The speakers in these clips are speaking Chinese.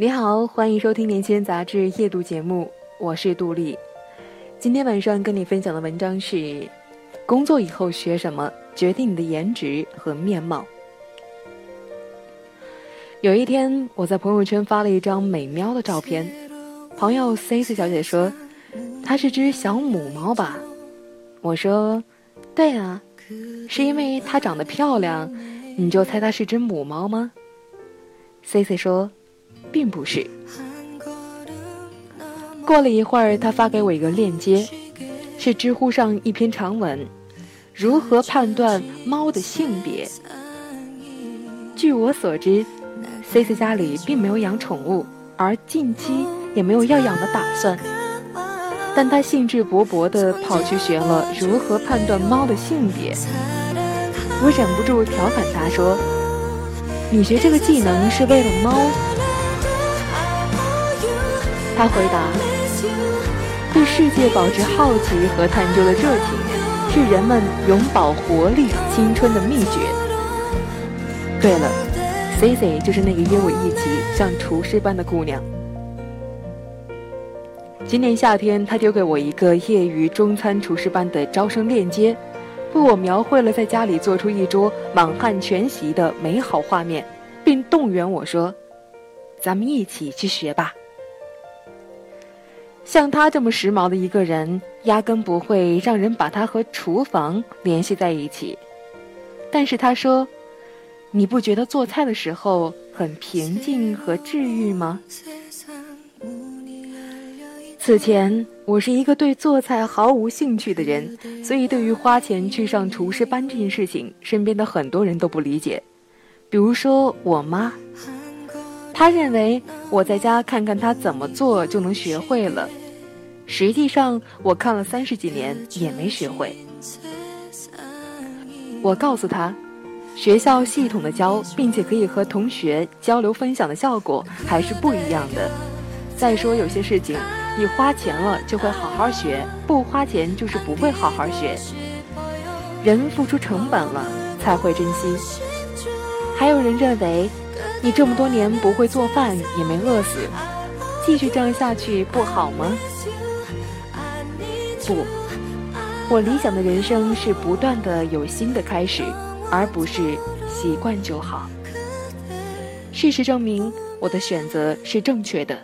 你好，欢迎收听《年轻人杂志》夜读节目，我是杜丽。今天晚上跟你分享的文章是：工作以后学什么决定你的颜值和面貌。有一天，我在朋友圈发了一张美喵的照片，朋友 C C 小姐说：“它是只小母猫吧？”我说：“对啊，是因为它长得漂亮，你就猜它是只母猫吗？”C C 说。并不是。过了一会儿，他发给我一个链接，是知乎上一篇长文：如何判断猫的性别？据我所知，C C 家里并没有养宠物，而近期也没有要养的打算。但他兴致勃勃地跑去学了如何判断猫的性别。我忍不住调侃他说：“你学这个技能是为了猫？”他回答：“对世界保持好奇和探究的热情，是人们永葆活力、青春的秘诀。”对了，C C 就是那个约我一起像厨师般的姑娘。今年夏天，他丢给我一个业余中餐厨师班的招生链接，为我描绘了在家里做出一桌满汉全席的美好画面，并动员我说：“咱们一起去学吧。”像他这么时髦的一个人，压根不会让人把他和厨房联系在一起。但是他说：“你不觉得做菜的时候很平静和治愈吗？”此前我是一个对做菜毫无兴趣的人，所以对于花钱去上厨师班这件事情，身边的很多人都不理解。比如说我妈。他认为我在家看看他怎么做就能学会了，实际上我看了三十几年也没学会。我告诉他，学校系统的教，并且可以和同学交流分享的效果还是不一样的。再说有些事情，你花钱了就会好好学，不花钱就是不会好好学。人付出成本了才会珍惜。还有人认为。你这么多年不会做饭，也没饿死，继续这样下去不好吗？不，我理想的人生是不断的有新的开始，而不是习惯就好。事实证明，我的选择是正确的。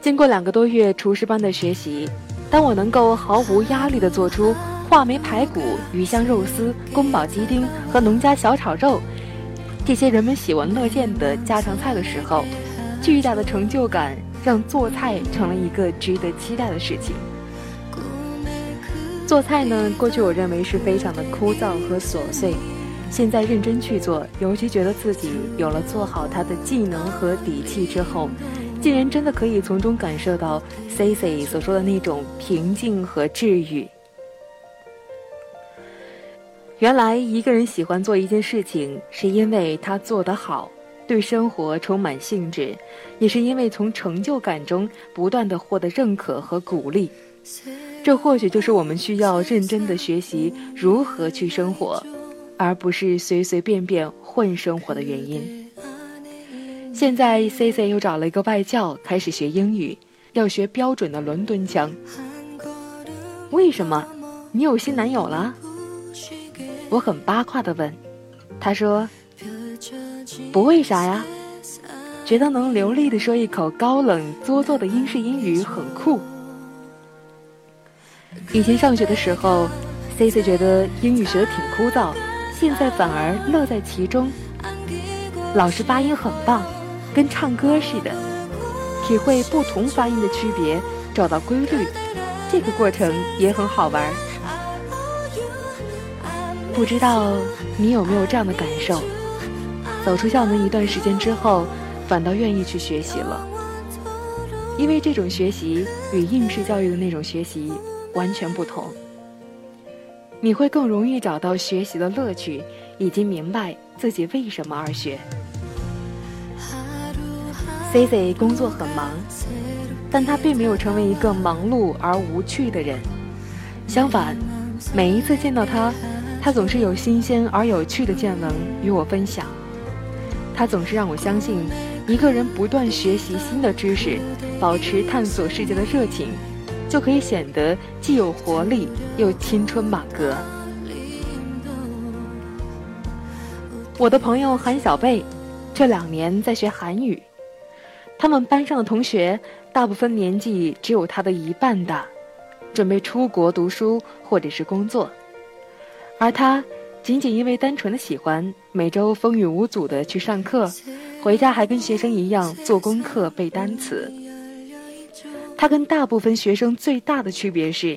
经过两个多月厨师班的学习，当我能够毫无压力的做出。话梅排骨、鱼香肉丝、宫保鸡丁和农家小炒肉，这些人们喜闻乐见的家常菜的时候，巨大的成就感让做菜成了一个值得期待的事情。做菜呢，过去我认为是非常的枯燥和琐碎，现在认真去做，尤其觉得自己有了做好它的技能和底气之后，竟然真的可以从中感受到 C C 所说的那种平静和治愈。原来一个人喜欢做一件事情，是因为他做得好，对生活充满兴致，也是因为从成就感中不断的获得认可和鼓励。这或许就是我们需要认真的学习如何去生活，而不是随随便便混生活的原因。现在 C C 又找了一个外教，开始学英语，要学标准的伦敦腔。为什么？你有新男友了？我很八卦的问，他说：“不为啥呀？觉得能流利的说一口高冷做作的英式英语很酷。以前上学的时候，C C 觉得英语学的挺枯燥，现在反而乐在其中。老师发音很棒，跟唱歌似的，体会不同发音的区别，找到规律，这个过程也很好玩。”不知道你有没有这样的感受？走出校门一段时间之后，反倒愿意去学习了，因为这种学习与应试教育的那种学习完全不同。你会更容易找到学习的乐趣，以及明白自己为什么而学。C C 工作很忙，但他并没有成为一个忙碌而无趣的人。相反，每一次见到他，他总是有新鲜而有趣的见闻与我分享。他总是让我相信，一个人不断学习新的知识，保持探索世界的热情。就可以显得既有活力又青春满格。我的朋友韩小贝，这两年在学韩语。他们班上的同学大部分年纪只有他的一半大，准备出国读书或者是工作，而他仅仅因为单纯的喜欢，每周风雨无阻的去上课，回家还跟学生一样做功课背单词。他跟大部分学生最大的区别是，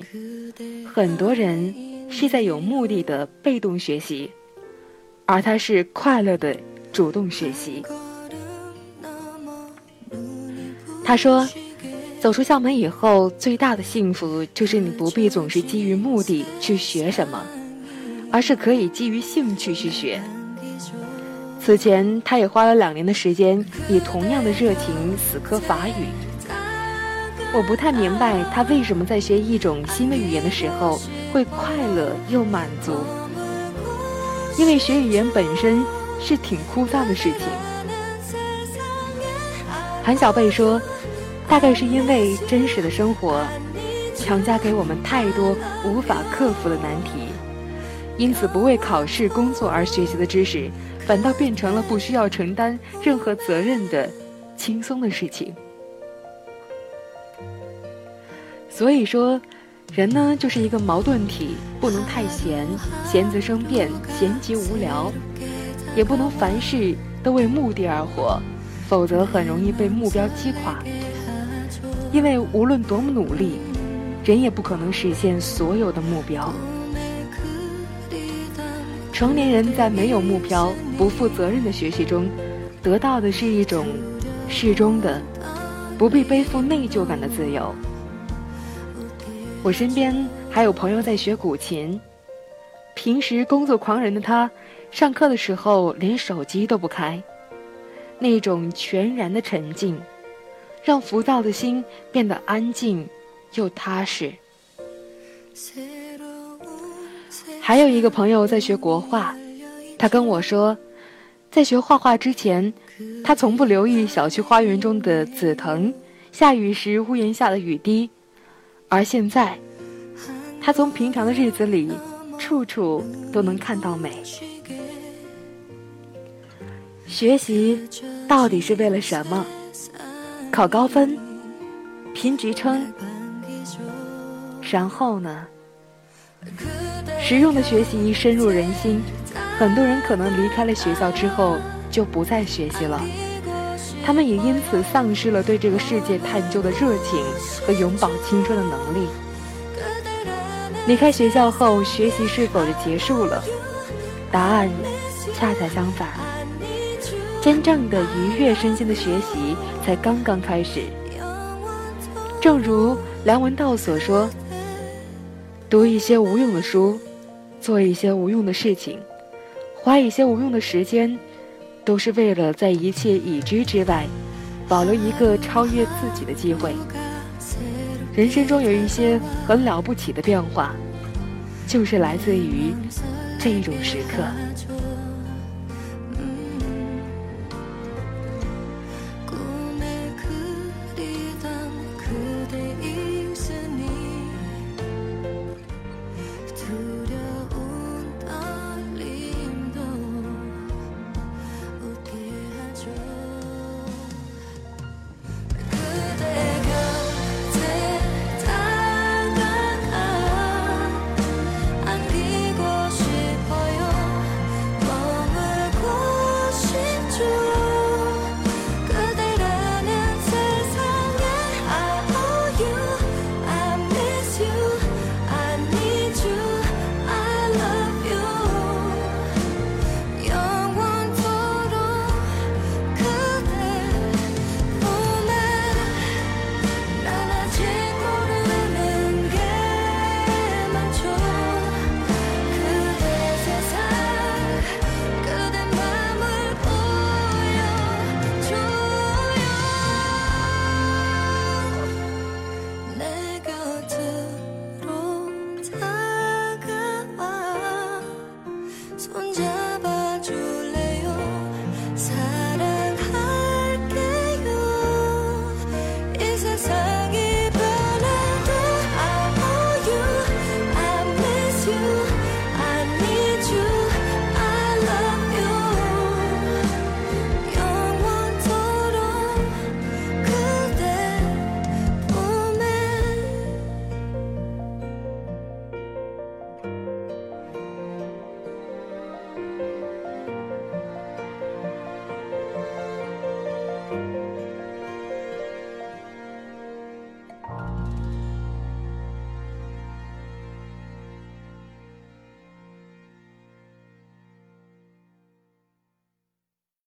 很多人是在有目的的被动学习，而他是快乐的主动学习。他说，走出校门以后，最大的幸福就是你不必总是基于目的去学什么，而是可以基于兴趣去学。此前，他也花了两年的时间，以同样的热情死磕法语。我不太明白他为什么在学一种新的语言的时候会快乐又满足，因为学语言本身是挺枯燥的事情。韩小贝说，大概是因为真实的生活强加给我们太多无法克服的难题，因此不为考试、工作而学习的知识，反倒变成了不需要承担任何责任的轻松的事情。所以说，人呢就是一个矛盾体，不能太闲，闲则生变，闲极无聊；也不能凡事都为目的而活，否则很容易被目标击垮。因为无论多么努力，人也不可能实现所有的目标。成年人在没有目标、不负责任的学习中，得到的是一种适中的、不必背负内疚感的自由。我身边还有朋友在学古琴，平时工作狂人的他，上课的时候连手机都不开，那种全然的沉静，让浮躁的心变得安静又踏实。还有一个朋友在学国画，他跟我说，在学画画之前，他从不留意小区花园中的紫藤，下雨时屋檐下的雨滴。而现在，他从平常的日子里，处处都能看到美。学习到底是为了什么？考高分，评职称，然后呢？实用的学习深入人心，很多人可能离开了学校之后就不再学习了。他们也因此丧失了对这个世界探究的热情和永葆青春的能力。离开学校后，学习是否就结束了？答案恰恰相反，真正的愉悦身心的学习才刚刚开始。正如梁文道所说：“读一些无用的书，做一些无用的事情，花一些无用的时间。”都是为了在一切已知之外，保留一个超越自己的机会。人生中有一些很了不起的变化，就是来自于这种时刻。